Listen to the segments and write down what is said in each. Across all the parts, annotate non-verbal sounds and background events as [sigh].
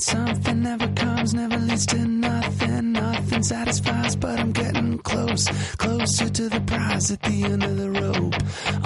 something never comes, never leads to nothing. Nothing satisfies, but I'm getting close, closer to the prize at the end of the rope.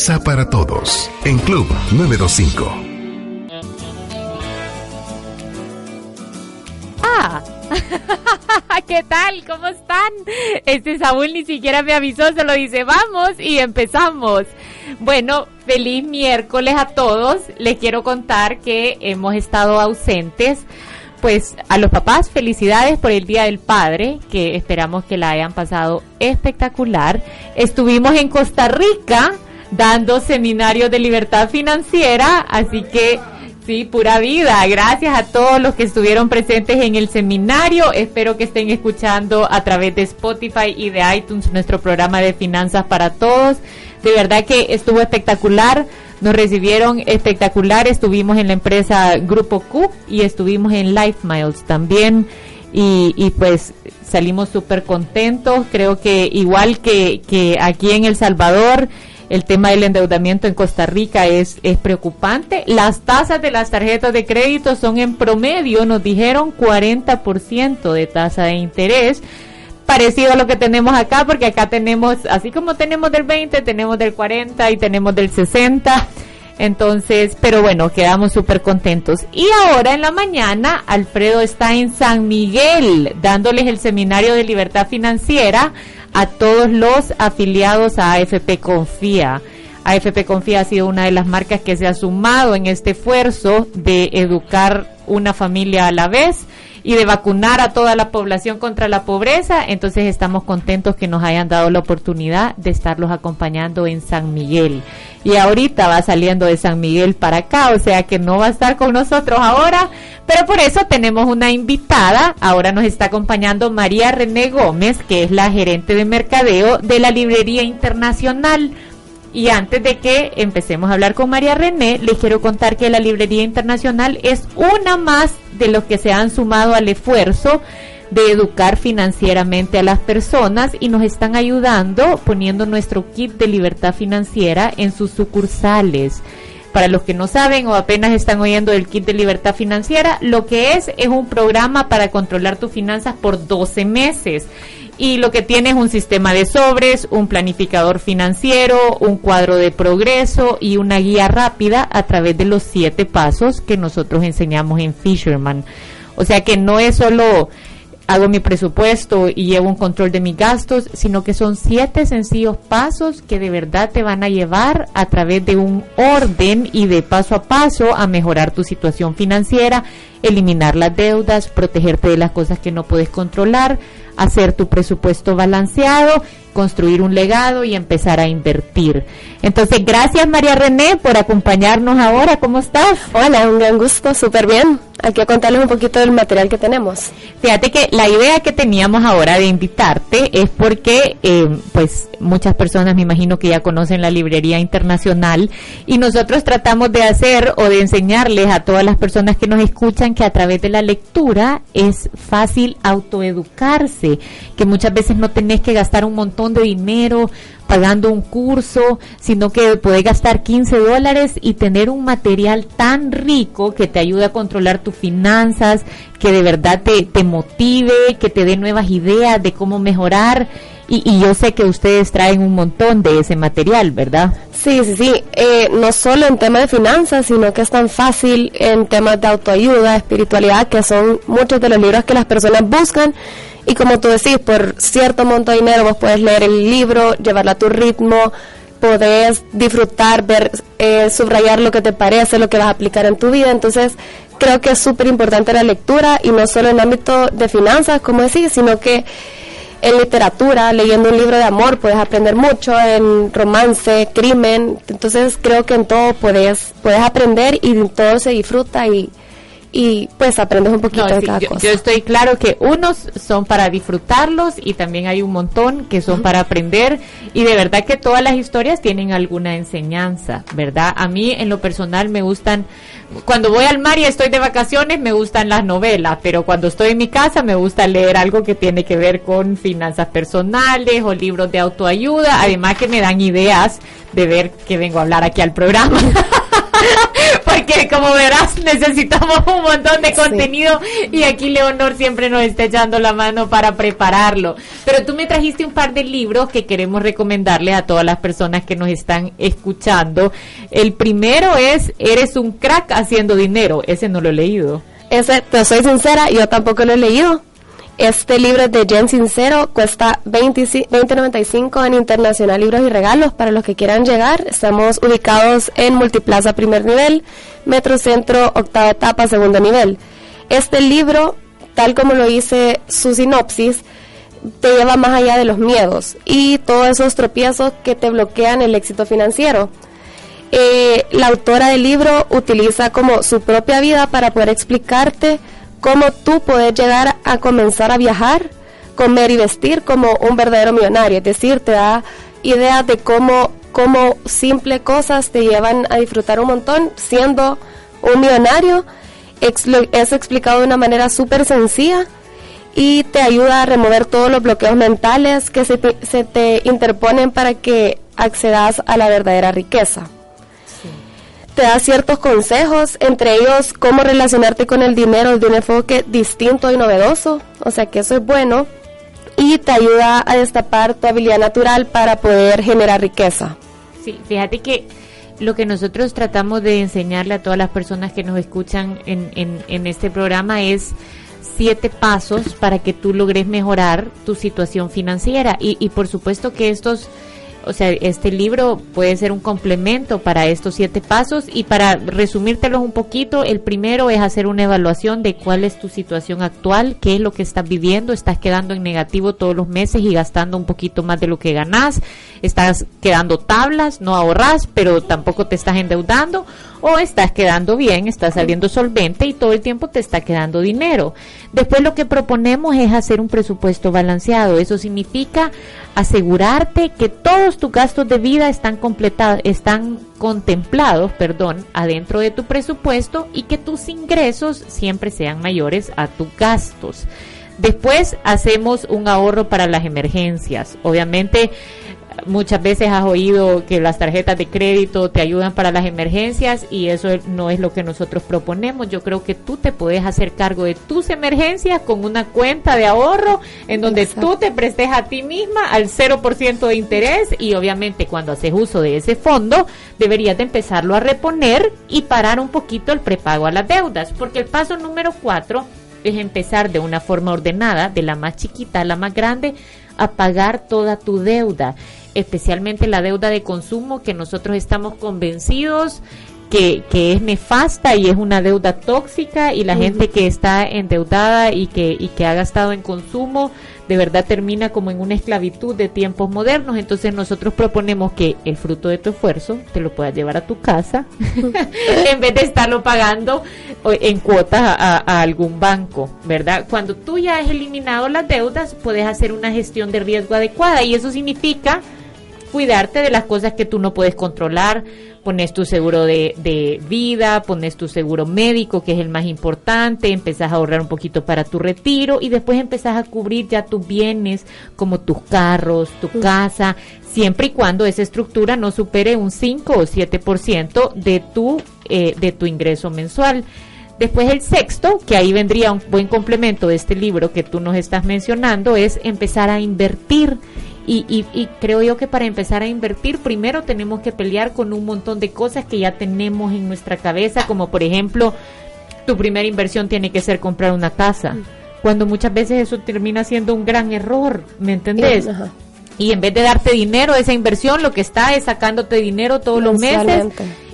Para Todos en Club 925. Ah. [laughs] ¿Qué tal? ¿Cómo están? Este Saúl ni siquiera me avisó, solo dice vamos y empezamos. Bueno, feliz miércoles a todos. Les quiero contar que hemos estado ausentes. Pues a los papás felicidades por el Día del Padre, que esperamos que la hayan pasado espectacular. Estuvimos en Costa Rica dando seminarios de libertad financiera, así que Sí, pura vida. Gracias a todos los que estuvieron presentes en el seminario. Espero que estén escuchando a través de Spotify y de iTunes nuestro programa de finanzas para todos. De verdad que estuvo espectacular. Nos recibieron espectacular. Estuvimos en la empresa Grupo Q y estuvimos en Life Miles también. Y, y pues salimos súper contentos. Creo que igual que, que aquí en El Salvador, el tema del endeudamiento en Costa Rica es, es preocupante. Las tasas de las tarjetas de crédito son en promedio, nos dijeron 40% de tasa de interés. Parecido a lo que tenemos acá, porque acá tenemos, así como tenemos del 20, tenemos del 40 y tenemos del 60. Entonces, pero bueno, quedamos súper contentos. Y ahora en la mañana, Alfredo está en San Miguel dándoles el seminario de libertad financiera a todos los afiliados a AFP Confía. AFP Confía ha sido una de las marcas que se ha sumado en este esfuerzo de educar una familia a la vez y de vacunar a toda la población contra la pobreza. Entonces estamos contentos que nos hayan dado la oportunidad de estarlos acompañando en San Miguel. Y ahorita va saliendo de San Miguel para acá, o sea que no va a estar con nosotros ahora, pero por eso tenemos una invitada. Ahora nos está acompañando María René Gómez, que es la gerente de mercadeo de la Librería Internacional. Y antes de que empecemos a hablar con María René, les quiero contar que la Librería Internacional es una más de los que se han sumado al esfuerzo de educar financieramente a las personas y nos están ayudando poniendo nuestro kit de libertad financiera en sus sucursales. Para los que no saben o apenas están oyendo del kit de libertad financiera, lo que es es un programa para controlar tus finanzas por 12 meses y lo que tiene es un sistema de sobres, un planificador financiero, un cuadro de progreso y una guía rápida a través de los siete pasos que nosotros enseñamos en Fisherman. O sea que no es solo hago mi presupuesto y llevo un control de mis gastos, sino que son siete sencillos pasos que de verdad te van a llevar a través de un orden y de paso a paso a mejorar tu situación financiera, eliminar las deudas, protegerte de las cosas que no puedes controlar, hacer tu presupuesto balanceado, construir un legado y empezar a invertir. Entonces, gracias María René por acompañarnos ahora. ¿Cómo estás? Hola, un gran gusto, súper bien. Aquí a contarles un poquito del material que tenemos. Fíjate que la idea que teníamos ahora de invitarte es porque, eh, pues, muchas personas me imagino que ya conocen la librería internacional y nosotros tratamos de hacer o de enseñarles a todas las personas que nos escuchan que a través de la lectura es fácil autoeducarse, que muchas veces no tenés que gastar un montón de dinero pagando un curso, sino que podés gastar 15 dólares y tener un material tan rico que te ayude a controlar tus finanzas, que de verdad te, motive, que te dé nuevas ideas de cómo mejorar. Y, y yo sé que ustedes traen un montón de ese material, ¿verdad? Sí, sí, sí. Eh, no solo en temas de finanzas, sino que es tan fácil en temas de autoayuda, espiritualidad, que son muchos de los libros que las personas buscan. Y como tú decís, por cierto monto de dinero vos puedes leer el libro, llevarlo a tu ritmo, podés disfrutar, ver, eh, subrayar lo que te parece, lo que vas a aplicar en tu vida. Entonces, creo que es súper importante la lectura y no solo en ámbito de finanzas, como decís, sino que en literatura, leyendo un libro de amor, puedes aprender mucho, en romance, crimen. Entonces, creo que en todo puedes, puedes aprender y todo se disfruta y, y pues aprendes un poquito No, de sí, cada yo, cosa. yo estoy claro que unos son para disfrutarlos y también hay un montón que son para aprender y de verdad que todas las historias tienen alguna enseñanza, ¿verdad? A mí en lo personal me gustan, cuando voy al mar y estoy de vacaciones me gustan las novelas, pero cuando estoy en mi casa me gusta leer algo que tiene que ver con finanzas personales o libros de autoayuda, además que me dan ideas de ver que vengo a hablar aquí al programa. [laughs] Porque como verás necesitamos un montón de contenido y aquí Leonor siempre nos está echando la mano para prepararlo. Pero tú me trajiste un par de libros que queremos recomendarle a todas las personas que nos están escuchando. El primero es Eres un crack haciendo dinero. Ese no lo he leído. Ese, te soy sincera, yo tampoco lo he leído. Este libro es de Jen Sincero, cuesta 20 20.95 en Internacional Libros y Regalos para los que quieran llegar. Estamos ubicados en Multiplaza Primer Nivel, Metrocentro Octava Etapa Segundo Nivel. Este libro, tal como lo dice su sinopsis, te lleva más allá de los miedos y todos esos tropiezos que te bloquean el éxito financiero. Eh, la autora del libro utiliza como su propia vida para poder explicarte cómo tú puedes llegar a comenzar a viajar, comer y vestir como un verdadero millonario. Es decir, te da ideas de cómo, cómo simple cosas te llevan a disfrutar un montón siendo un millonario. Es explicado de una manera súper sencilla y te ayuda a remover todos los bloqueos mentales que se te, se te interponen para que accedas a la verdadera riqueza te da ciertos consejos, entre ellos cómo relacionarte con el dinero de un enfoque distinto y novedoso, o sea que eso es bueno, y te ayuda a destapar tu habilidad natural para poder generar riqueza. Sí, fíjate que lo que nosotros tratamos de enseñarle a todas las personas que nos escuchan en, en, en este programa es siete pasos para que tú logres mejorar tu situación financiera y, y por supuesto que estos o sea, este libro puede ser un complemento para estos siete pasos y para resumírtelos un poquito, el primero es hacer una evaluación de cuál es tu situación actual, qué es lo que estás viviendo, estás quedando en negativo todos los meses y gastando un poquito más de lo que ganás, estás quedando tablas, no ahorras, pero tampoco te estás endeudando o estás quedando bien, estás saliendo solvente y todo el tiempo te está quedando dinero. Después lo que proponemos es hacer un presupuesto balanceado. Eso significa asegurarte que tus gastos de vida están completados, están contemplados, perdón, adentro de tu presupuesto y que tus ingresos siempre sean mayores a tus gastos. Después hacemos un ahorro para las emergencias. Obviamente muchas veces has oído que las tarjetas de crédito te ayudan para las emergencias y eso no es lo que nosotros proponemos. Yo creo que tú te puedes hacer cargo de tus emergencias con una cuenta de ahorro en donde Exacto. tú te prestes a ti misma al 0% de interés y obviamente cuando haces uso de ese fondo deberías de empezarlo a reponer y parar un poquito el prepago a las deudas porque el paso número cuatro es empezar de una forma ordenada, de la más chiquita a la más grande, a pagar toda tu deuda, especialmente la deuda de consumo que nosotros estamos convencidos que, que es nefasta y es una deuda tóxica y la gente que está endeudada y que, y que ha gastado en consumo de verdad termina como en una esclavitud de tiempos modernos. Entonces nosotros proponemos que el fruto de tu esfuerzo te lo puedas llevar a tu casa [laughs] en vez de estarlo pagando o- en cuotas a- a algún banco, ¿verdad? Cuando tú ya has eliminado las deudas, puedes hacer una gestión de riesgo adecuada y eso significa cuidarte de las cosas que tú no puedes controlar. Pones tu seguro de, de vida, pones tu seguro médico, que es el más importante, empezás a ahorrar un poquito para tu retiro y después empezás a cubrir ya tus bienes, como tus carros, tu casa, siempre y cuando esa estructura no supere un 5 o 7% de tu, eh, de tu ingreso mensual. Después el sexto, que ahí vendría un buen complemento de este libro que tú nos estás mencionando, es empezar a invertir. Y, y- y creo yo que para empezar a invertir, primero tenemos que pelear con un montón de cosas que ya tenemos en nuestra cabeza, como por ejemplo, tu primera inversión tiene que ser comprar una casa, cuando muchas veces eso termina siendo un gran error, ¿me entendés? Y en vez de darte dinero, esa inversión lo que está es sacándote dinero todos los meses.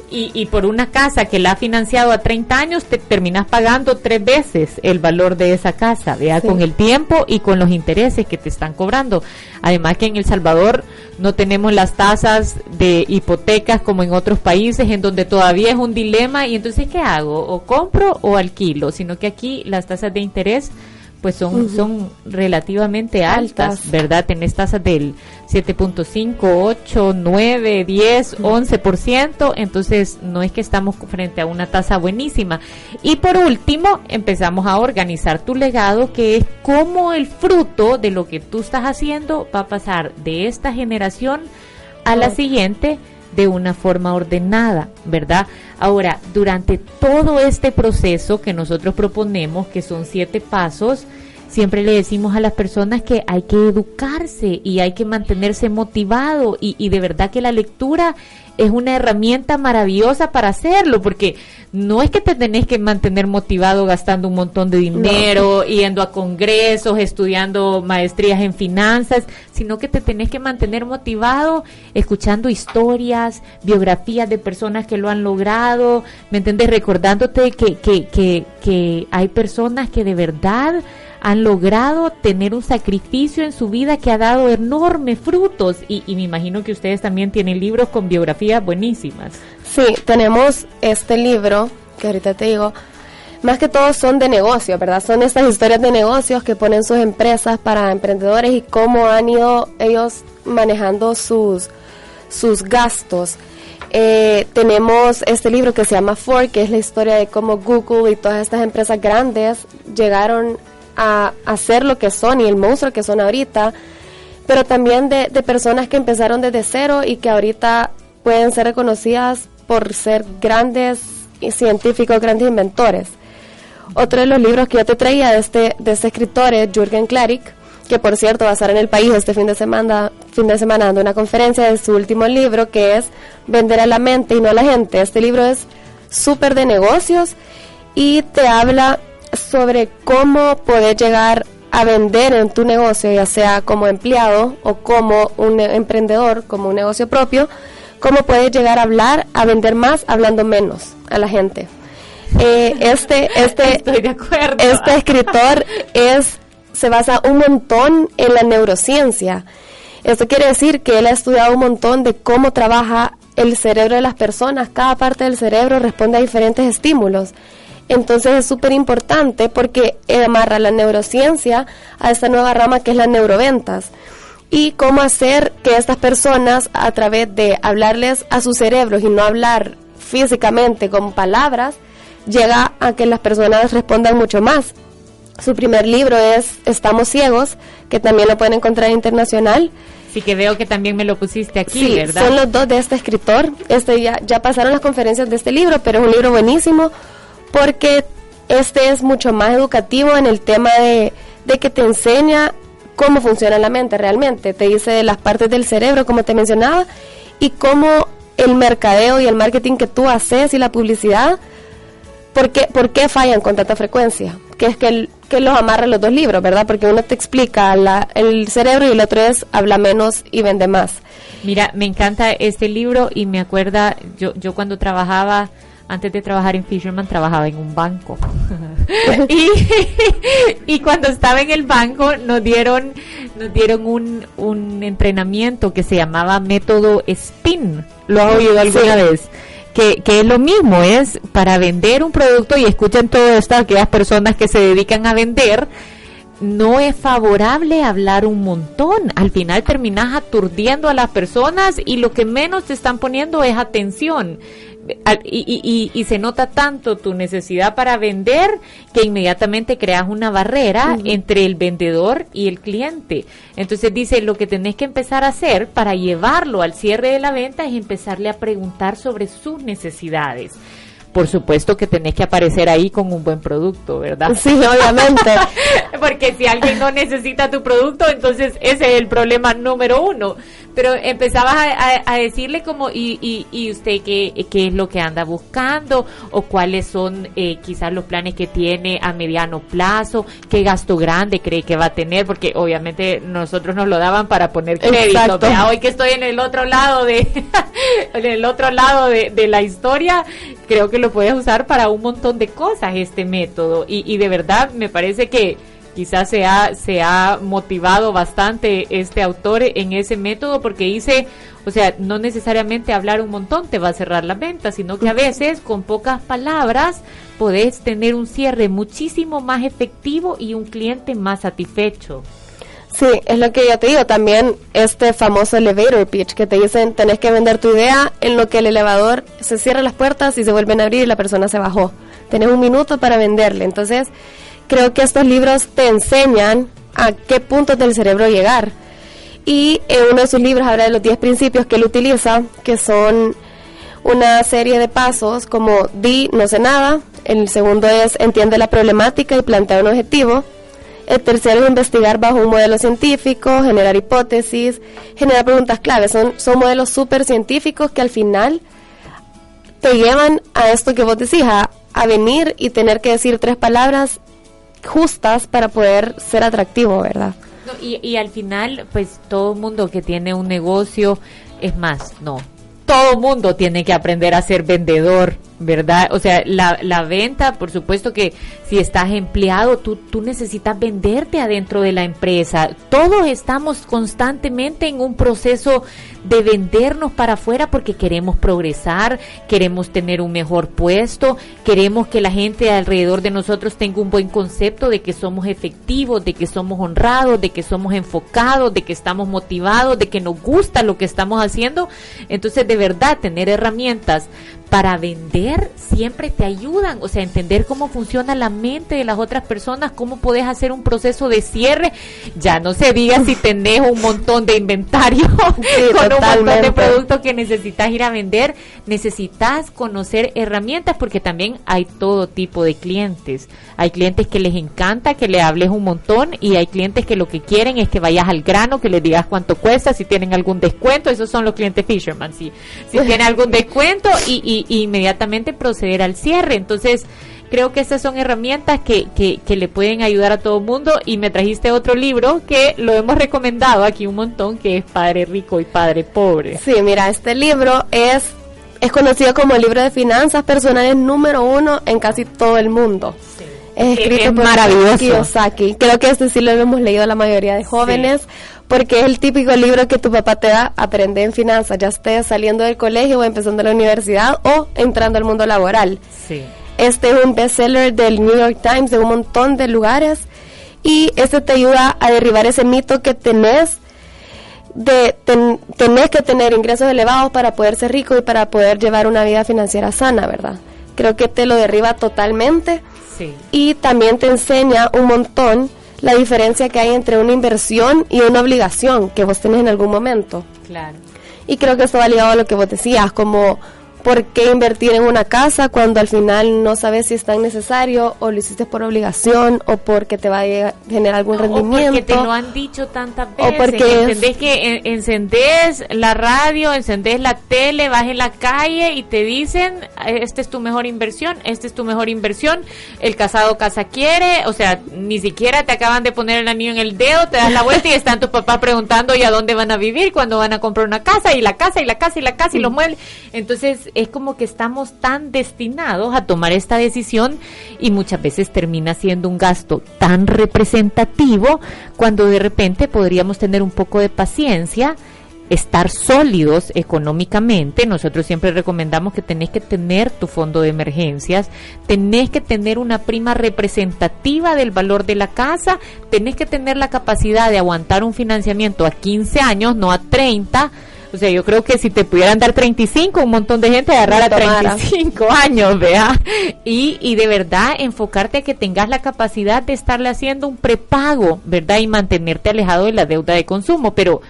Y, y por una casa que la ha financiado a 30 años, te terminas pagando tres veces el valor de esa casa, vea, Sí. con el tiempo y con los intereses que te están cobrando. Además que en El Salvador no tenemos las tasas de hipotecas como en otros países en donde todavía es un dilema y entonces ¿qué hago? ¿O compro o alquilo? Sino que aquí las tasas de interés pues son, son relativamente altas, Altas. ¿verdad? Tenés tasas del 7.5, 8, 9, 10, 11%, entonces no es que estamos frente a una tasa buenísima. Y por último, empezamos a organizar tu legado, que es cómo el fruto de lo que tú estás haciendo va a pasar de esta generación a la siguiente de una forma ordenada, ¿verdad? Ahora, durante todo este proceso que nosotros proponemos, que son siete pasos, siempre le decimos a las personas que hay que educarse y hay que mantenerse motivado y, y de verdad que la lectura es una herramienta maravillosa para hacerlo, porque no es que te tenés que mantener motivado gastando un montón de dinero, yendo a congresos, estudiando maestrías en finanzas, sino que te tenés que mantener motivado escuchando historias, biografías de personas que lo han logrado, ¿me entiendes? Recordándote que, que, que, que hay personas que de verdad han logrado tener un sacrificio en su vida que ha dado enormes frutos y, y me imagino que ustedes también tienen libros con biografías buenísimas. Sí, tenemos este libro, que ahorita te digo, más que todo son de negocios, ¿verdad? Son estas historias de negocios que ponen sus empresas para emprendedores y cómo han ido ellos manejando sus, sus gastos. Eh, tenemos este libro que se llama Ford, que es la historia de cómo Google y todas estas empresas grandes llegaron a, a ser lo que son y el monstruo que son ahorita, pero también de, personas que empezaron desde cero y que ahorita pueden ser reconocidas por ser grandes científicos, grandes inventores. Otro de los libros que yo te traía de este, de este escritor es Jürgen Klarik, que por cierto va a estar en el país este fin de semana, fin de semana dando una conferencia de su último libro que es Vender a la mente y no a la gente. Este libro es súper de negocios y te habla sobre cómo poder llegar a vender en tu negocio, ya sea como empleado o como un emprendedor, como un negocio propio, cómo puedes llegar a hablar, a vender más, hablando menos a la gente. Eh, este, este, [laughs] Estoy de acuerdo. este escritor es, se basa un montón en la neurociencia. Esto quiere decir que él ha estudiado un montón de cómo trabaja el cerebro de las personas. Cada parte del cerebro responde a diferentes estímulos. Entonces es súper importante porque amarra la neurociencia a esta nueva rama que es la neuroventas. Y cómo hacer que estas personas, a través de hablarles a sus cerebros y no hablar físicamente con palabras, llega a que las personas respondan mucho más. Su primer libro es Estamos ciegos, que también lo pueden encontrar en internacional. Sí que veo que también me lo pusiste aquí, Sí, ¿verdad? son los dos de este escritor. Este ya, ya pasaron las conferencias de este libro, pero es un libro buenísimo porque este es mucho más educativo en el tema de, de que te enseña cómo funciona la mente realmente. Te dice las partes del cerebro, como te mencionaba, y cómo el mercadeo y el marketing que tú haces y la publicidad, ¿por qué, por qué fallan con tanta frecuencia? Que es que, el- que los amarra los dos libros, ¿verdad? Porque uno te explica la- el cerebro y el otro es habla menos y vende más. Mira, me encanta este libro y me acuerda, yo, yo cuando trabajaba, antes de trabajar en Fisherman, trabajaba en un banco. [laughs] [laughs] y, y cuando estaba en el banco nos dieron, nos dieron un, un entrenamiento que se llamaba método SPIN. ¿Lo has oído alguna Sí. vez? Que, que es lo mismo, es para vender un producto y escuchen todo esto aquellas personas que se dedican a vender, no es favorable hablar un montón. Al final terminas aturdiendo a las personas y lo que menos te están poniendo es atención. Y- y- y se nota tanto tu necesidad para vender que inmediatamente creas una barrera entre el vendedor y el cliente. Entonces dice, lo que tenés que empezar a hacer para llevarlo al cierre de la venta es empezarle a preguntar sobre sus necesidades. Por supuesto que tenés que aparecer ahí con un buen producto, ¿verdad? Sí, obviamente. [laughs] Porque si alguien no necesita tu producto, entonces ese es el problema número uno. Pero empezabas a, a- a decirle como, y, y, y usted qué, qué es lo que anda buscando, o cuáles son eh, quizás los planes que tiene a mediano plazo, qué gasto grande cree que va a tener, porque obviamente nosotros nos lo daban para poner crédito. Vea, hoy que estoy en el otro lado de, [laughs] en el otro lado de, de la historia, creo que lo puedes usar para un montón de cosas este método. Y, y de verdad me parece que quizás se ha, se ha motivado bastante este autor en ese método porque dice, o sea, no necesariamente hablar un montón te va a cerrar la venta, sino que a veces con pocas palabras podés tener un cierre muchísimo más efectivo y un cliente más satisfecho. Sí, es lo que yo te digo. También este famoso elevator pitch que te dicen tenés que vender tu idea en lo que el elevador se cierra las puertas y se vuelven a abrir y la persona se bajó. Tenés un minuto para venderle. Entonces, creo que estos libros te enseñan a qué puntos del cerebro llegar. Y en uno de sus libros habla de los 10 principios que él utiliza, que son una serie de pasos como di, no sé nada. El segundo es entiende la problemática y plantea un objetivo. El tercero es investigar bajo un modelo científico, generar hipótesis, generar preguntas claves. Son, son modelos súper científicos que al final te llevan a esto que vos decís, a venir y tener que decir tres palabras justas para poder ser atractivo, ¿verdad? Y, y al final, pues todo mundo que tiene un negocio, es más, no, todo mundo tiene que aprender a ser vendedor, ¿verdad? O sea, la, la venta, por supuesto que si estás empleado, tú, tú necesitas venderte adentro de la empresa. Todos estamos constantemente en un proceso de vendernos para afuera porque queremos progresar, queremos tener un mejor puesto, queremos que la gente alrededor de nosotros tenga un buen concepto de que somos efectivos, de que somos honrados, de que somos enfocados, de que estamos motivados, de que nos gusta lo que estamos haciendo. Entonces, de verdad, tener herramientas para vender siempre te ayudan, o sea, entender cómo funciona la mente de las otras personas, cómo puedes hacer un proceso de cierre, ya no se diga si tenés un montón de inventario [laughs] Sí, con un montón de productos que necesitas ir a vender, necesitas conocer herramientas porque también hay todo tipo de clientes. Hay clientes que les encanta que le hables un montón y hay clientes que lo que quieren es que vayas al grano, que les digas cuánto cuesta, si tienen algún descuento, esos son los clientes Fisherman, si, si tiene algún descuento y, y- y inmediatamente proceder al cierre. Entonces, creo que estas son herramientas que, que, que le pueden ayudar a todo el mundo y me trajiste otro libro que lo hemos recomendado aquí un montón, que es Padre Rico y Padre Pobre. Sí, mira, este libro es, es conocido como el libro de finanzas personales número uno en casi todo el mundo. Es escrito es por maravilloso. Kiyosaki. Creo que este sí lo hemos leído la mayoría de jóvenes porque es el típico libro que tu papá te da, aprende en finanzas, ya estés saliendo del colegio o empezando la universidad o entrando al mundo laboral. Sí. Este es un bestseller del New York Times de un montón de lugares y este te ayuda a derribar ese mito que tenés de ten- tenés que tener ingresos elevados para poder ser rico y para poder llevar una vida financiera sana, ¿verdad? Creo que te lo derriba totalmente Sí. y también te enseña un montón la diferencia que hay entre una inversión y una obligación que vos tenés en algún momento. Claro. Y creo que esto va ligado a lo que vos decías, como por qué invertir en una casa cuando al final no sabes si es tan necesario o lo hiciste por obligación o porque te va a generar algún No, rendimiento. O porque te lo han dicho tantas O veces. porque- Entendés que en- encendés la radio, encendés la tele, vas en la calle y te dicen, esta es tu mejor inversión, esta es tu mejor inversión, el casado casa quiere, o sea, ni siquiera te acaban de poner el anillo en el dedo, te das la vuelta y están tus papás preguntando y a dónde van a vivir, cuándo van a comprar una casa y la casa y la casa y la casa y los muebles. Entonces es como que estamos tan destinados a tomar esta decisión y muchas veces termina siendo un gasto tan representativo cuando de repente podríamos tener un poco de paciencia estar sólidos económicamente. Nosotros siempre recomendamos que tenés que tener tu fondo de emergencias, tenés que tener una prima representativa del valor de la casa, tenés que tener la capacidad de aguantar un financiamiento a 15 años, no a 30. O sea, yo creo que si te pudieran dar 35, un montón de gente agarrara Lo tomara. 35 [laughs] años, vea. Y, y de verdad enfocarte a que tengas la capacidad de estarle haciendo un prepago, ¿verdad? Y mantenerte alejado de la deuda de consumo. Pero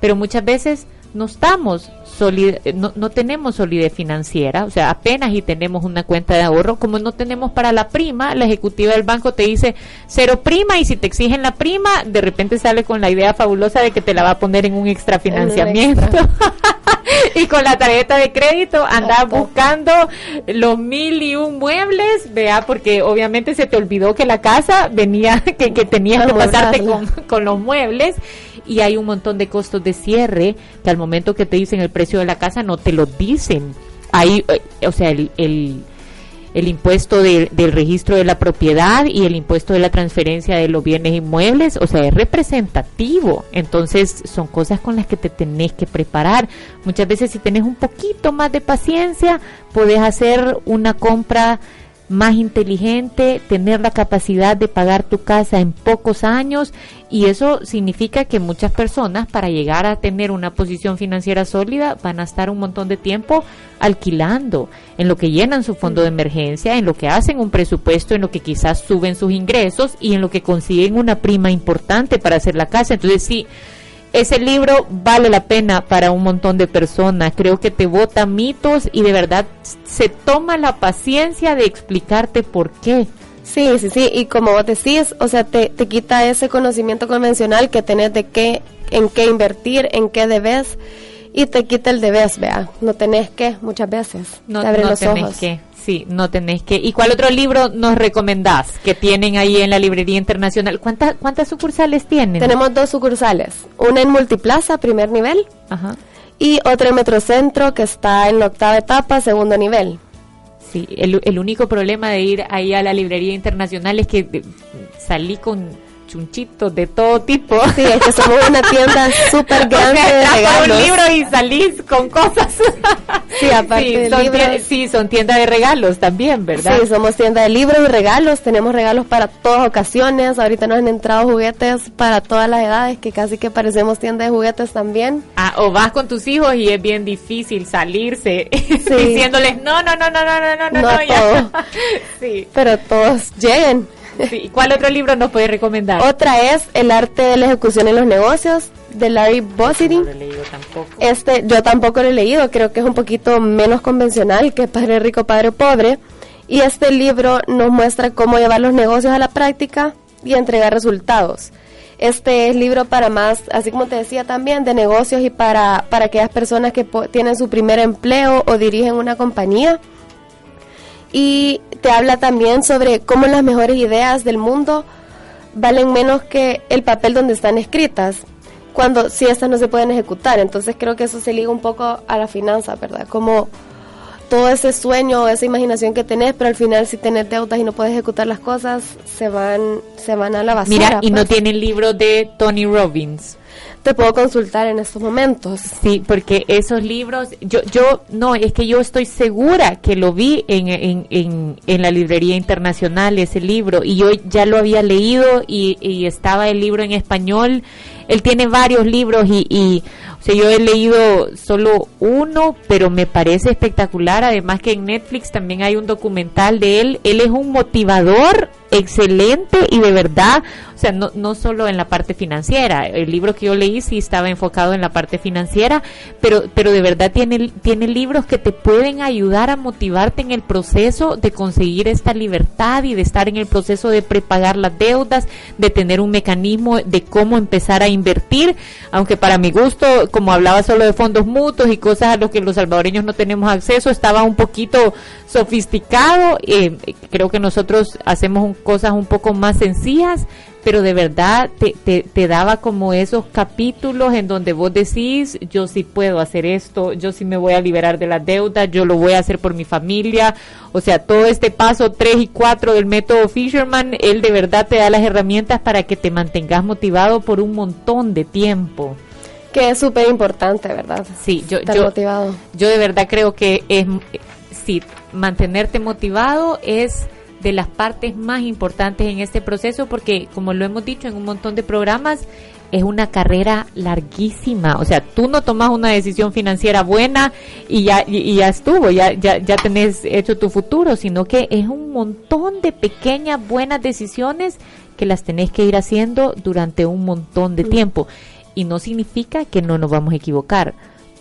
pero muchas veces no estamos solid- eh, no, no tenemos solidez financiera, o sea, apenas y tenemos una cuenta de ahorro, como no tenemos para la prima, la ejecutiva del banco te dice cero prima y si te exigen la prima, de repente sale con la idea fabulosa de que te la va a poner en un extra financiamiento. extra. [laughs] [laughs] y con la tarjeta de crédito andas Exacto. buscando los mil y un muebles, vea, porque obviamente se te olvidó que la casa venía, [laughs] que, que tenías que pasarte con, con los muebles y hay un montón de costos de cierre que al momento que te dicen el precio de la casa no te lo dicen. Hay, eh, o sea, el, el, el impuesto de- del registro de la propiedad y el impuesto de la transferencia de los bienes inmuebles, o sea, es representativo. Entonces, son cosas con las que te tenés que preparar. Muchas veces, si tenés un poquito más de paciencia, podés hacer una compra más inteligente, tener la capacidad de pagar tu casa en pocos años y eso significa que muchas personas para llegar a tener una posición financiera sólida van a estar un montón de tiempo alquilando, en lo que llenan su fondo de emergencia, en lo que hacen un presupuesto, en lo que quizás suben sus ingresos y en lo que consiguen una prima importante para hacer la casa. Entonces sí, ese libro vale la pena para un montón de personas. Creo que te bota mitos y de verdad se toma la paciencia de explicarte por qué. Sí, sí, sí, y como vos decís, o sea, te, te quita ese conocimiento convencional que tenés de qué, en qué invertir, en qué debes, y te quita el debes, vea, no tenés que muchas veces, No, te abre no los tenés ojos. que. Sí, no tenés que. ¿Y cuál otro libro nos recomendás que tienen ahí en la librería internacional? ¿Cuántas cuántas sucursales tienen? Tenemos dos sucursales, una en Multiplaza, primer nivel, Ajá. y otra en Metrocentro, que está en la octava etapa, segundo nivel. Sí, el, el único problema de ir ahí a la librería internacional es que de- salí con chunchitos de todo tipo. Sí, es que somos una tienda súper [laughs] grande de un libro y salís con cosas. Sí, aparte sí, son sí, tiendas de regalos también, ¿verdad? Sí, somos tienda de libros y regalos. Tenemos regalos para todas ocasiones. Ahorita nos han entrado juguetes para todas las edades, que casi que parecemos tienda de juguetes también. Ah, o vas con tus hijos y es bien difícil salirse [laughs] diciéndoles no, no, no, no, no, no, no, no, No ya". [laughs] sí, Pero todos lleguen. Sí. ¿Cuál otro libro nos puedes recomendar? Otra es El arte de la ejecución en los negocios, de Larry Bossidy. No lo he leído tampoco. Este, yo tampoco lo he leído, creo que es un poquito menos convencional que Padre Rico, Padre Pobre. Y este libro nos muestra cómo llevar los negocios a la práctica y entregar resultados. Este es libro para más, así como te decía también, de negocios y para, para aquellas personas que po- tienen su primer empleo o dirigen una compañía. Y te habla también sobre cómo las mejores ideas del mundo valen menos que el papel donde están escritas, cuando si estas no se pueden ejecutar. Entonces creo que eso se liga un poco a la finanza, ¿verdad? Como todo ese sueño, esa imaginación que tenés, pero al final si tenés deudas y no puedes ejecutar las cosas, se van, se van a la basura. Mira, y no pues. tienen libro de Tony Robbins. Te puedo consultar en estos momentos. Sí, porque esos libros, yo, yo, no, es que yo estoy segura que lo vi en, en, en, en la librería internacional, ese libro, y yo ya lo había leído y, y estaba el libro en español. Él tiene varios libros y, y, o sea, yo he leído solo uno, pero me parece espectacular. Además que en Netflix también hay un documental de él. Él es un motivador excelente y de verdad, o sea, no, no solo en la parte financiera, el libro que yo leí sí estaba enfocado en la parte financiera, pero, pero de verdad tiene, tiene libros que te pueden ayudar a motivarte en el proceso de conseguir esta libertad y de estar en el proceso de prepagar las deudas, de tener un mecanismo de cómo empezar a invertir, aunque para mi gusto, como hablaba solo de fondos mutuos y cosas a los que los salvadoreños no tenemos acceso, estaba un poquito sofisticado, eh, creo que nosotros hacemos un- cosas un poco más sencillas, pero de verdad te, te, te daba como esos capítulos en donde vos decís, yo sí puedo hacer esto, yo sí me voy a liberar de la deuda, yo lo voy a hacer por mi familia, o sea, todo este paso 3 y 4 del método Fisherman, él de verdad te da las herramientas para que te mantengas motivado por un montón de tiempo. Que es súper importante, ¿verdad? Sí, yo, Estar yo, motivado. yo de verdad creo que es, sí, mantenerte motivado es de las partes más importantes en este proceso porque como lo hemos dicho en un montón de programas es una carrera larguísima, o sea, tú no tomas una decisión financiera buena y ya y, y ya estuvo, ya ya ya tenés hecho tu futuro, sino que es un montón de pequeñas buenas decisiones que las tenés que ir haciendo durante un montón de tiempo. Y no significa que no nos vamos a equivocar.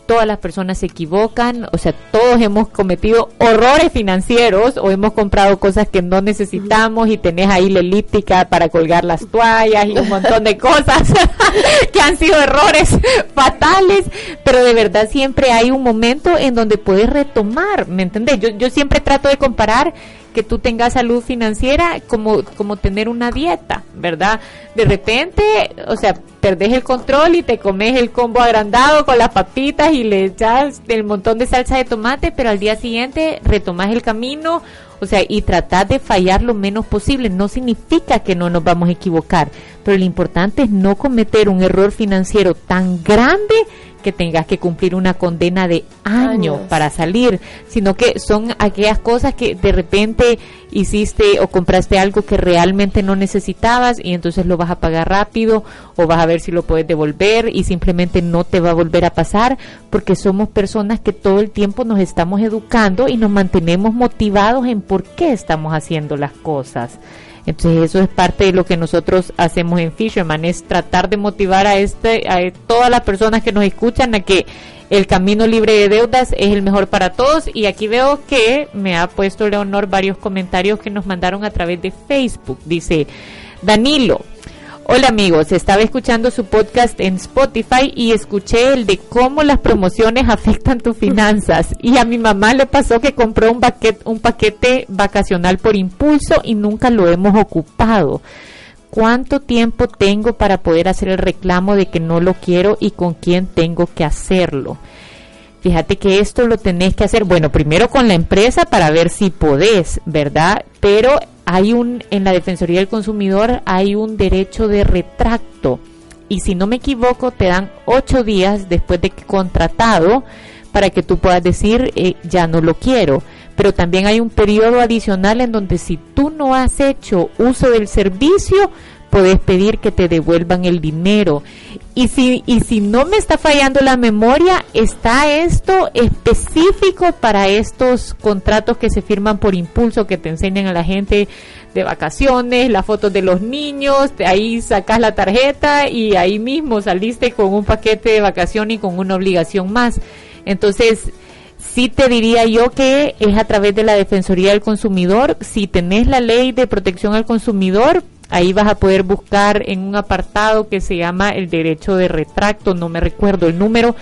Todas las personas se equivocan, o sea, todos hemos cometido horrores financieros o hemos comprado cosas que no necesitamos y tenés ahí la elíptica para colgar las toallas y un montón de cosas [laughs] que han sido errores fatales, pero de verdad siempre hay un momento en donde puedes retomar, ¿me entendés? Yo, yo siempre trato de comparar que tú tengas salud financiera como, como tener una dieta, ¿verdad? De repente, o sea, perdés el control y te comes el combo agrandado con las papitas y le echas el montón de salsa de tomate, pero al día siguiente retomas el camino, o sea, y tratar de fallar lo menos posible. No significa que no nos vamos a equivocar, pero lo importante es no cometer un error financiero tan grande que tengas que cumplir una condena de años Años. para salir, sino que son aquellas cosas que de repente hiciste o compraste algo que realmente no necesitabas y entonces lo vas a pagar rápido o vas a ver ver si lo puedes devolver y simplemente no te va a volver a pasar porque somos personas que todo el tiempo nos estamos educando y nos mantenemos motivados en por qué estamos haciendo las cosas. Entonces eso es parte de lo que nosotros hacemos en Fisherman, es tratar de motivar a este, a todas las personas que nos escuchan a que el camino libre de deudas es el mejor para todos. Y aquí veo que me ha puesto Leonor varios comentarios que nos mandaron a través de Facebook. Dice Danilo. Hola amigos, estaba escuchando su podcast en Spotify y escuché el de cómo las promociones [laughs] afectan tus finanzas. Y a mi mamá le pasó que compró un, paquete, un paquete vacacional por impulso y nunca lo hemos ocupado. ¿Cuánto tiempo tengo para poder hacer el reclamo de que no lo quiero y con quién tengo que hacerlo? Fíjate que esto lo tenés que hacer, bueno, primero con la empresa para ver si podés, ¿verdad? Pero hay un, en la Defensoría del Consumidor hay un derecho de retracto. Y si no me equivoco, te dan ocho días después de que contratado para que tú puedas decir, eh, ya no lo quiero. Pero también hay un periodo adicional en donde si tú no has hecho uso del servicio, puedes pedir que te devuelvan el dinero. Y si, y si no me está fallando la memoria, está esto específico para estos contratos que se firman por impulso, que te enseñan a la gente de vacaciones, las fotos de los niños, de ahí sacas la tarjeta y ahí mismo saliste con un paquete de vacaciones y con una obligación más. Entonces, sí te diría yo que es a través de la Defensoría del Consumidor. Si tenés la ley de protección al consumidor, ahí vas a poder buscar en un apartado que se llama el derecho de retracto, no me recuerdo el número,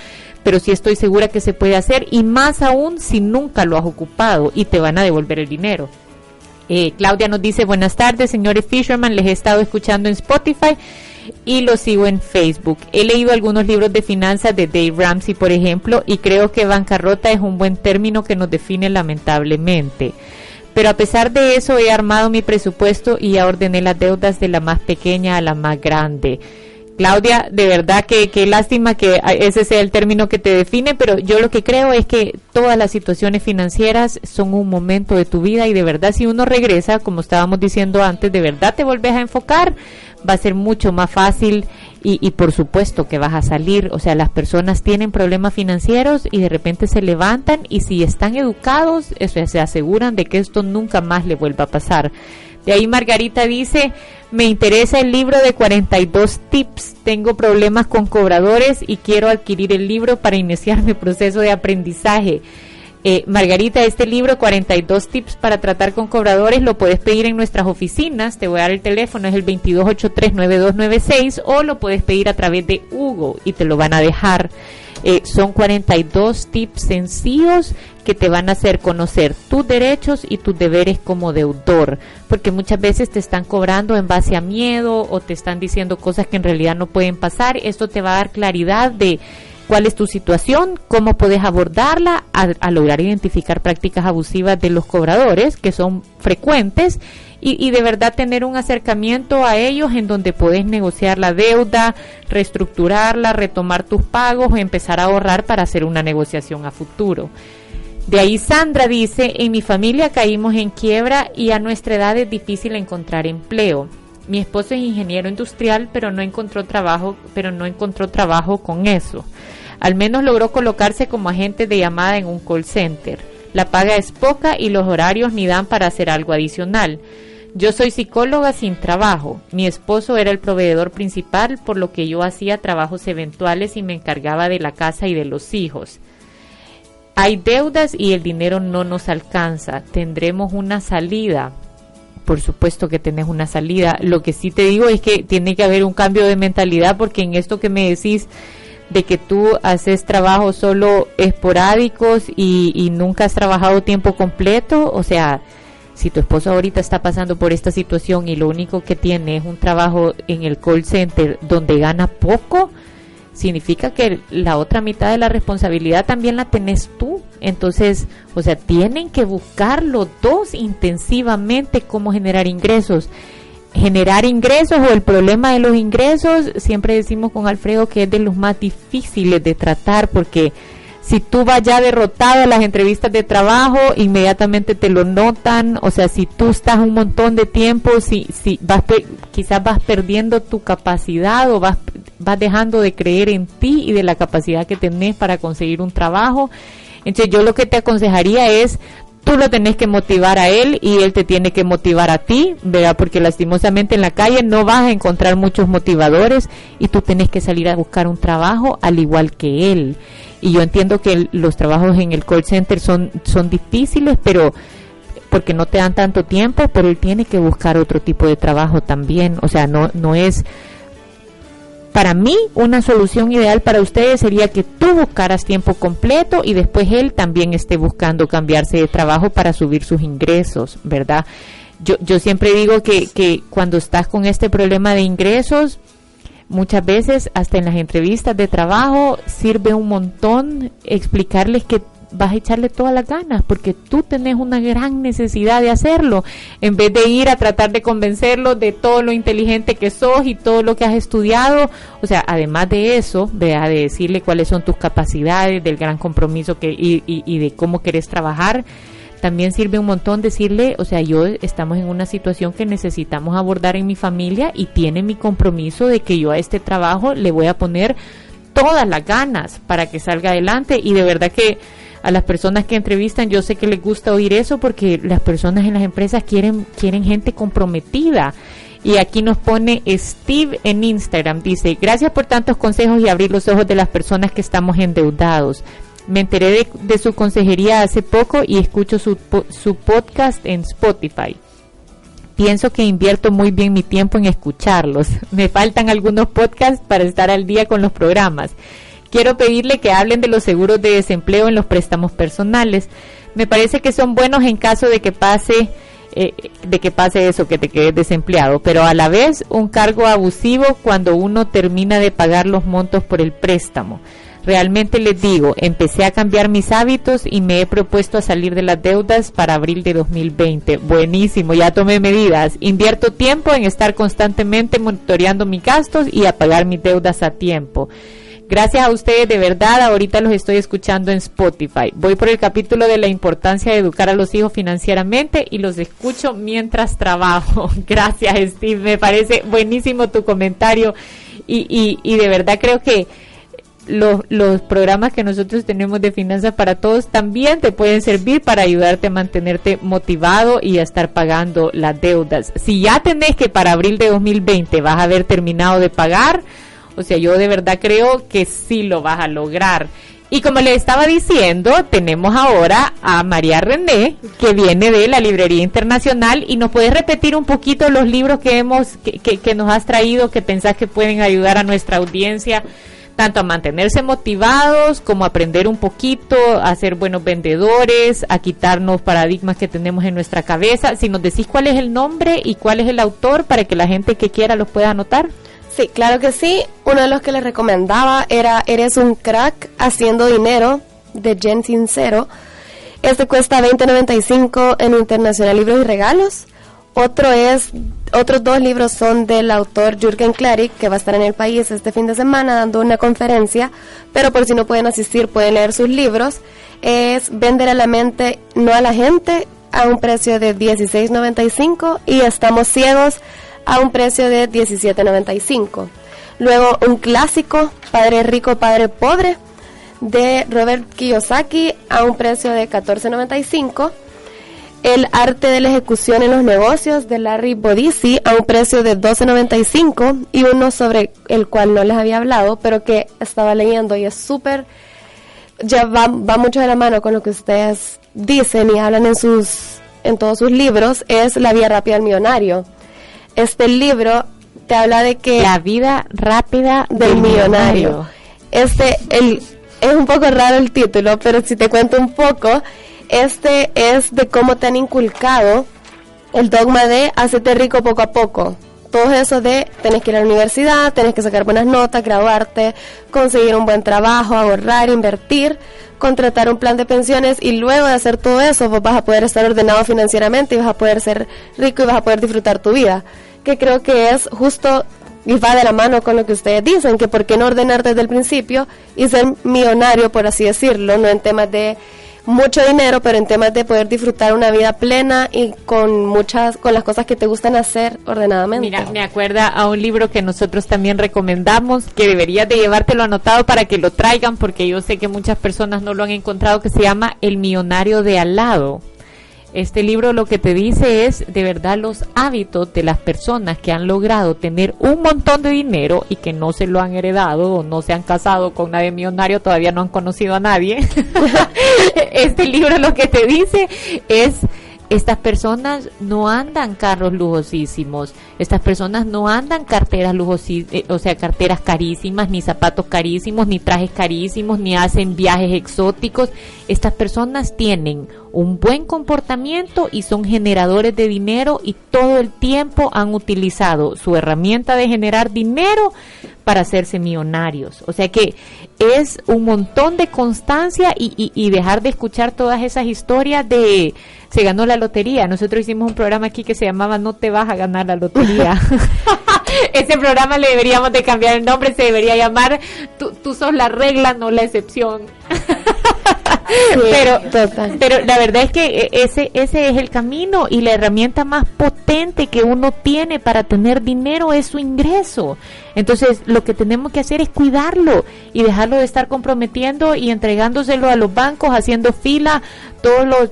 pero sí estoy segura que se puede hacer y más aún si nunca lo has ocupado y te van a devolver el dinero. Eh, Claudia nos dice buenas tardes, señores Fisherman, les he estado escuchando en Spotify y lo sigo en Facebook. He leído algunos libros de finanzas de Dave Ramsey, por ejemplo, y creo que bancarrota es un buen término que nos define lamentablemente. Pero a pesar de eso he armado mi presupuesto y ordené las deudas de la más pequeña a la más grande. Claudia, de verdad que qué lástima que ese sea el término que te define, pero yo lo que creo es que todas las situaciones financieras son un momento de tu vida y de verdad si uno regresa, como estábamos diciendo antes, de verdad te volvés a enfocar, va a ser mucho más fácil y, y, por supuesto que vas a salir. O sea, las personas tienen problemas financieros y de repente se levantan y si están educados, eso, se aseguran de que esto nunca más le vuelva a pasar. De ahí Margarita dice, me interesa el libro de 42 tips, tengo problemas con cobradores y quiero adquirir el libro para iniciar mi proceso de aprendizaje. Eh, Margarita, este libro, 42 tips para tratar con cobradores, lo puedes pedir en nuestras oficinas. Te voy a dar el teléfono, es el 2283-9296 o lo puedes pedir a través de Hugo y te lo van a dejar. Eh, son 42 tips sencillos que te van a hacer conocer tus derechos y tus deberes como deudor, porque muchas veces te están cobrando en base a miedo o te están diciendo cosas que en realidad no pueden pasar. Esto te va a dar claridad de cuál es tu situación, cómo puedes abordarla a, lograr identificar prácticas abusivas de los cobradores, que son frecuentes, y, de verdad tener un acercamiento a ellos en donde puedes negociar la deuda, reestructurarla, retomar tus pagos o empezar a ahorrar para hacer una negociación a futuro. De ahí Sandra dice, en mi familia caímos en quiebra y a nuestra edad es difícil encontrar empleo. Mi esposo es ingeniero industrial, pero no encontró trabajo, pero no encontró trabajo con eso. Al menos logró colocarse como agente de llamada en un call center. La paga es poca y los horarios ni dan para hacer algo adicional. Yo soy psicóloga sin trabajo. Mi esposo era el proveedor principal, por lo que yo hacía trabajos eventuales y me encargaba de la casa y de los hijos. Hay deudas y el dinero no nos alcanza. Tendremos una salida. Por supuesto que tenés una salida. Lo que sí te digo es que tiene que haber un cambio de mentalidad porque en esto que me decís de que tú haces trabajos solo esporádicos y, nunca has trabajado tiempo completo, o sea, si tu esposo ahorita está pasando por esta situación y lo único que tiene es un trabajo en el call center donde gana poco, significa que la otra mitad de la responsabilidad también la tenés tú. Entonces, o sea, tienen que buscar los dos intensivamente cómo generar ingresos. Generar ingresos o el problema de los ingresos, siempre decimos con Alfredo que es de los más difíciles de tratar porque si tú vas ya derrotado a las entrevistas de trabajo, inmediatamente te lo notan, o sea, si tú estás un montón de tiempo, si, si vas, quizás vas perdiendo tu capacidad o vas, vas dejando de creer en ti y de la capacidad que tenés para conseguir un trabajo. Entonces yo lo que te aconsejaría es tú lo tenés que motivar a él y él te tiene que motivar a ti, ¿verdad? Porque lastimosamente en la calle no vas a encontrar muchos motivadores y tú tenés que salir a buscar un trabajo al igual que él. Y yo entiendo que los trabajos en el call center son, son difíciles, pero porque no te dan tanto tiempo, pero él tiene que buscar otro tipo de trabajo también. O sea, no, no es para mí, una solución ideal para ustedes sería que tú buscaras tiempo completo y después él también esté buscando cambiarse de trabajo para subir sus ingresos, ¿verdad? Yo, yo siempre digo que, que cuando estás con este problema de ingresos, muchas veces hasta en las entrevistas de trabajo sirve un montón explicarles que vas a echarle todas las ganas porque tú tenés una gran necesidad de hacerlo. En vez de ir a tratar de convencerlo de todo lo inteligente que sos y todo lo que has estudiado o sea además de eso vea de decirle cuáles son tus capacidades del gran compromiso que y, y, y de cómo querés trabajar también sirve un montón decirle, o sea, yo estamos en una situación que necesitamos abordar en mi familia y tiene mi compromiso de que yo a este trabajo le voy a poner todas las ganas para que salga adelante. Y de verdad que a las personas que entrevistan yo sé que les gusta oír eso porque las personas en las empresas quieren quieren gente comprometida y aquí nos pone Steve en Instagram dice gracias por tantos consejos y abrir los ojos de las personas que estamos endeudados me enteré de, su consejería hace poco y escucho su, su podcast en Spotify. Pienso que invierto muy bien mi tiempo en escucharlos. [laughs] Me faltan algunos podcasts para estar al día con los programas. Quiero pedirle que hablen de los seguros de desempleo en los préstamos personales. Me parece que son buenos en caso de que pase eh, de que pase eso, que te quedes desempleado, pero a la vez un cargo abusivo cuando uno termina de pagar los montos por el préstamo. Realmente les digo, empecé a cambiar mis hábitos y me he propuesto a salir de las deudas para abril de 2020. Buenísimo, ya tomé medidas. Invierto tiempo en estar constantemente monitoreando mis gastos y a pagar mis deudas a tiempo. Gracias a ustedes, de verdad, ahorita los estoy escuchando en Spotify. Voy por el capítulo de la importancia de educar a los hijos financieramente y los escucho mientras trabajo. [laughs] Gracias, Steve. Me parece buenísimo tu comentario y, y, y de verdad creo que los, los programas que nosotros tenemos de finanzas para todos también te pueden servir para ayudarte a mantenerte motivado y a estar pagando las deudas. Si ya tenés que para abril de 2020 vas a haber terminado de pagar, o sea, yo de verdad creo que sí lo vas a lograr. Y como le estaba diciendo, tenemos ahora a María René, que viene de la Librería Internacional, y nos puedes repetir un poquito los libros que hemos, que, que, que nos has traído, que pensás que pueden ayudar a nuestra audiencia tanto a mantenerse motivados como a aprender un poquito, a ser buenos vendedores, a quitarnos paradigmas que tenemos en nuestra cabeza. Si nos decís cuál es el nombre y cuál es el autor para que la gente que quiera los pueda anotar. Sí, claro que sí. Uno de los que les recomendaba era Eres un crack haciendo dinero de Jen Sincero. Este cuesta 20.95 en Internacional Libros y Regalos. Otro es, otros dos libros son del autor Jürgen Klarik, que va a estar en el país este fin de semana dando una conferencia, pero por si no pueden asistir, pueden leer sus libros. Es Vender a la mente, no a la gente, a un precio de 16.95 y Estamos ciegos a un precio de 17.95. Luego un clásico, Padre Rico, Padre Pobre, de Robert Kiyosaki a un precio de 14.95. El arte de la ejecución en los negocios de Larry Bodisi a un precio de 12.95 y uno sobre el cual no les había hablado, pero que estaba leyendo y es súper, ya va, va mucho de la mano con lo que ustedes dicen y hablan en sus, en todos sus libros, es La vía rápida del millonario. Este libro te habla de que La vida rápida del millonario. Este, el, es un poco raro el título, pero si te cuento un poco, este es de cómo te han inculcado el dogma de hacerte rico poco a poco. Todo eso de tenés que ir a la universidad, tenés que sacar buenas notas, graduarte, conseguir un buen trabajo, ahorrar, invertir, contratar un plan de pensiones y luego de hacer todo eso vos vas a poder estar ordenado financieramente y vas a poder ser rico y vas a poder disfrutar tu vida. Que creo que es justo y va de la mano con lo que ustedes dicen, que por qué no ordenar desde el principio y ser millonario, por así decirlo, no en temas de mucho dinero, pero en temas de poder disfrutar una vida plena y con muchas, con las cosas que te gustan hacer ordenadamente. Mira, me acuerda a un libro que nosotros también recomendamos, que deberías de llevártelo anotado para que lo traigan, porque yo sé que muchas personas no lo han encontrado, que se llama El millonario de al lado. Este libro lo que te dice es de verdad los hábitos de las personas que han logrado tener un montón de dinero y que no se lo han heredado o no se han casado con nadie millonario, todavía no han conocido a nadie. [laughs] este libro lo que te dice es estas personas no andan carros lujosísimos, estas personas no andan carteras lujosísimas, o sea, carteras carísimas, ni zapatos carísimos, ni trajes carísimos, ni hacen viajes exóticos. Estas personas tienen un buen comportamiento y son generadores de dinero y todo el tiempo han utilizado su herramienta de generar dinero para hacerse millonarios. O sea que es un montón de constancia y, y, y dejar de escuchar todas esas historias de se ganó la lotería. Nosotros hicimos un programa aquí que se llamaba No te vas a ganar la lotería. [laughs] [laughs] Ese programa le deberíamos de cambiar el nombre, se debería llamar Tú, tú sos la regla, no la excepción. [laughs] pero, total. pero la verdad es que eh, ese, ese es el camino y la herramienta más potente que uno tiene para tener dinero es su ingreso. Entonces, lo que tenemos que hacer es cuidarlo y dejarlo de estar comprometiendo y entregándoselo a los bancos, haciendo fila todos los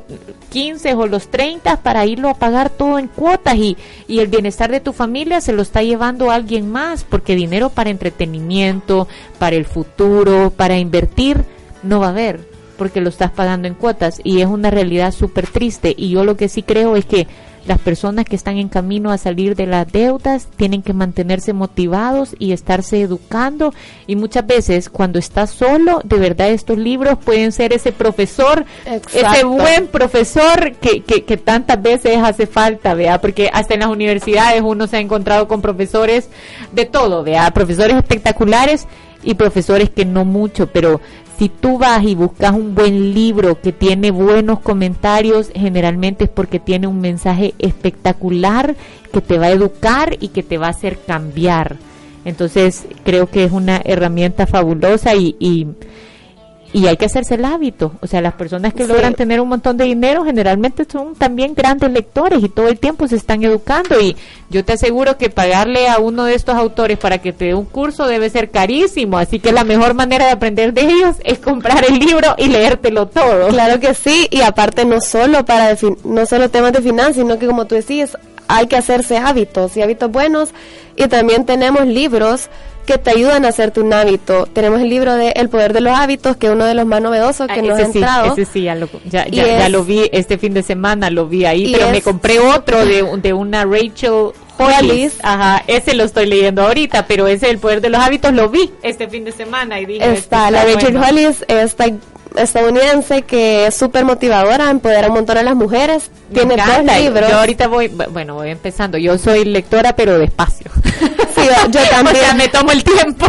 15 o los 30 para irlo a pagar todo en cuotas y, y el bienestar de tu familia se lo está llevando alguien más, porque dinero para entretenimiento, para el futuro, para invertir, no va a haber porque lo estás pagando en cuotas y es una realidad súper triste. Y yo lo que sí creo es que las personas que están en camino a salir de las deudas tienen que mantenerse motivados y estarse educando. Y muchas veces cuando estás solo, de verdad estos libros pueden ser ese profesor, ese buen profesor que, que, que tantas veces hace falta, vea, porque hasta en las universidades uno se ha encontrado con profesores de todo, vea, profesores espectaculares y profesores que no mucho, pero si tú vas y buscas un buen libro que tiene buenos comentarios, generalmente es porque tiene un mensaje espectacular que te va a educar y que te va a hacer cambiar. Entonces creo que es una herramienta fabulosa y, y, y hay que hacerse el hábito. O sea, las personas que Sí. logran tener un montón de dinero generalmente son también grandes lectores y todo el tiempo se están educando. Y yo te aseguro que pagarle a uno de estos autores para que te dé un curso debe ser carísimo. Así que la mejor manera de aprender de ellos es comprar el libro y leértelo todo. Claro que sí, y aparte no solo para no solo temas de finanzas, sino que como tú decís, hay que hacerse hábitos y hábitos buenos y también tenemos libros que te ayudan a hacerte un hábito. Tenemos el libro de El poder de los hábitos, que es uno de los más novedosos que Ah, nos ha sí, entrado. ese sí, ya lo, ya, ya, lo vi este fin de semana, lo vi ahí, pero me compré otro de, de una Rachel Hollis. Ajá, ese lo estoy leyendo ahorita, pero ese El poder de los hábitos lo vi este fin de semana y dije, Está "Este la bueno". Hollis, esta estadounidense que es súper motivadora, empodera un montón a las mujeres. Me Tiene encanta. dos libros. Yo ahorita voy, bu- bueno, voy empezando. Yo soy lectora, pero despacio. [laughs] Sí, yo- yo también. [laughs] o sea, me tomo el tiempo.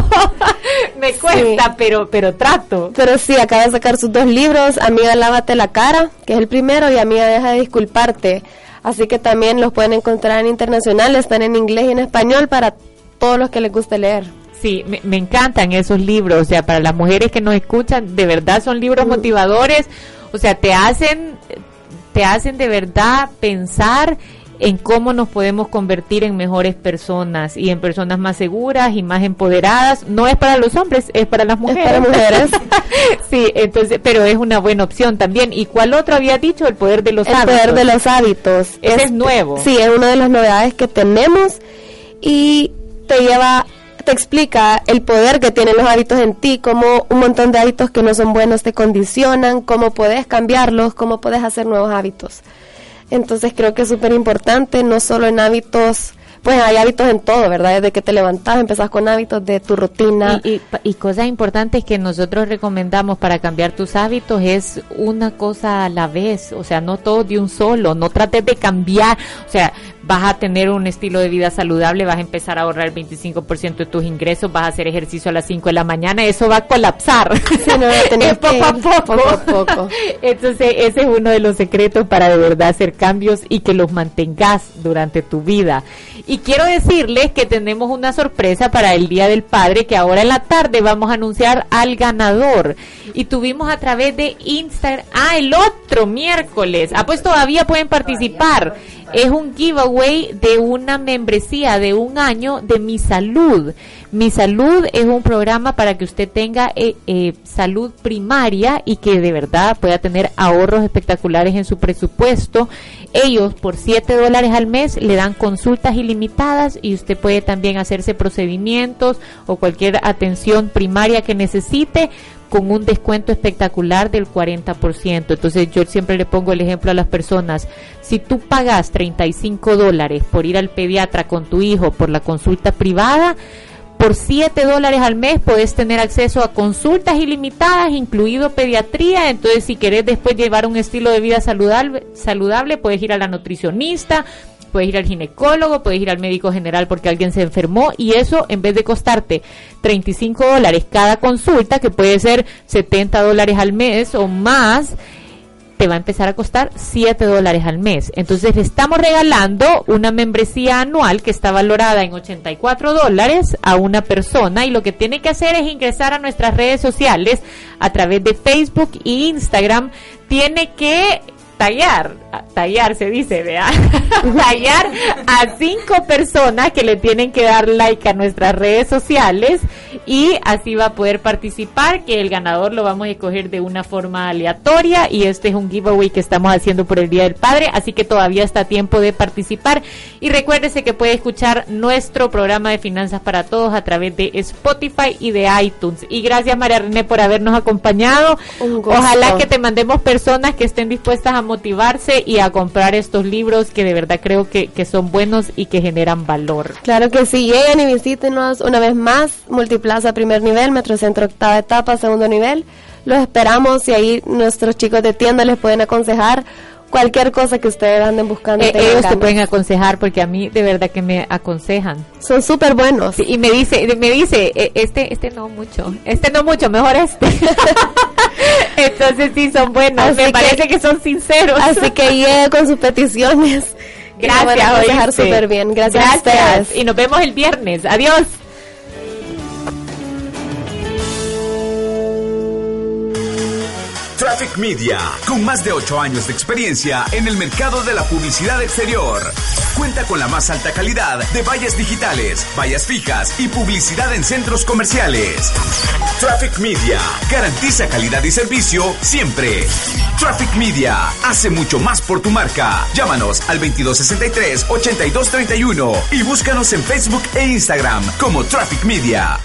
[laughs] me cuesta, pero, pero trato. Pero sí, acaba de sacar sus dos libros, Amiga, lávate la cara, que es el primero, y Amiga, deja de disculparte. Así que también los pueden encontrar en internacional, están en inglés y en español para todos los que les guste leer. Sí, me, me encantan esos libros, o sea, para las mujeres que nos escuchan, de verdad son libros motivadores, o sea, te hacen, te hacen de verdad pensar en cómo nos podemos convertir en mejores personas y en personas más seguras y más empoderadas. No es para los hombres, es para las mujeres. para mujeres. [laughs] sí, entonces, pero es una buena opción también. ¿Y cuál otro había dicho? El poder de los el hábitos. poder de los hábitos. Ese es nuevo. Sí, es una de las novedades que tenemos y te lleva, te explica el poder que tienen los hábitos en ti, cómo un montón de hábitos que no son buenos te condicionan, cómo puedes cambiarlos, cómo puedes hacer nuevos hábitos. Entonces creo que es súper importante, no solo en hábitos, pues hay hábitos en todo, ¿verdad? Desde que te levantas, empezás con hábitos de tu rutina. Y, y, y cosas importantes que nosotros recomendamos para cambiar tus hábitos es una cosa a la vez, o sea, no todo de un solo, no trates de cambiar, o sea, vas a tener un estilo de vida saludable, vas a empezar a ahorrar el 25% de tus ingresos, vas a hacer ejercicio a las 5 de la mañana, eso va a colapsar. no, tenés [laughs] Es poco que a poco. poco a poco. Entonces, ese es uno de los secretos para de verdad hacer cambios y que los mantengas durante tu vida. Y quiero decirles que tenemos una sorpresa para el Día del Padre, que ahora en la tarde vamos a anunciar al ganador. Y tuvimos a través de Instagram, ah, el otro miércoles. Ah, pues todavía pueden participar. Es un giveaway de una membresía de un año de Mi Salud. Mi Salud es un programa para que usted tenga eh, eh, salud primaria y que de verdad pueda tener ahorros espectaculares en su presupuesto. Ellos por 7 dólares al mes le dan consultas ilimitadas y usted puede también hacerse procedimientos o cualquier atención primaria que necesite con un descuento espectacular del 40%. Entonces yo siempre le pongo el ejemplo a las personas, si tú pagas 35 dólares por ir al pediatra con tu hijo por la consulta privada, por 7 dólares al mes puedes tener acceso a consultas ilimitadas, incluido pediatría. Entonces, si querés después llevar un estilo de vida saludable, saludable puedes ir a la nutricionista, puedes ir al ginecólogo, puedes ir al médico general porque alguien se enfermó y eso en vez de costarte 35 dólares cada consulta, que puede ser 70 dólares al mes o más, te va a empezar a costar 7 dólares al mes. Entonces estamos regalando una membresía anual que está valorada en 84 dólares a una persona y lo que tiene que hacer es ingresar a nuestras redes sociales a través de Facebook e Instagram. Tiene que tallar, tallar se dice, vea, [laughs] tallar a cinco personas que le tienen que dar like a nuestras redes sociales y así va a poder participar, que el ganador lo vamos a escoger de una forma aleatoria y este es un giveaway que estamos haciendo por el Día del Padre, así que todavía está a tiempo de participar y recuérdese que puede escuchar nuestro programa de Finanzas para Todos a través de Spotify y de iTunes. Y gracias María René por habernos acompañado. Un gusto. Ojalá que te mandemos personas que estén dispuestas a motivarse y a comprar estos libros que de verdad creo que, que son buenos y que generan valor. Claro que sí, lleguen y visítenos una vez más, Multiplaza primer nivel, Metrocentro octava etapa, segundo nivel. Los esperamos y ahí nuestros chicos de tienda les pueden aconsejar cualquier cosa que ustedes anden buscando. y Eh, ellos te pueden aconsejar porque a mí de verdad que me aconsejan. Son súper buenos. Sí, y me dice, me dice, eh, este, este no mucho, este no mucho, mejor este. [laughs] Entonces sí son buenos, Así me que- parece que son sinceros. Así que [laughs] llegue con sus peticiones. y van gracias, a aconsejar ¿oíste? súper bien. Gracias, a ustedes. Y nos vemos el viernes. Adiós. Traffic Media, con más de 8 años de experiencia en el mercado de la publicidad exterior. Cuenta con la más alta calidad de vallas digitales, vallas fijas y publicidad en centros comerciales. Traffic Media garantiza calidad y servicio siempre. Traffic Media hace mucho más por tu marca. Llámanos al 2263-8231 y búscanos en Facebook e Instagram como Traffic Media.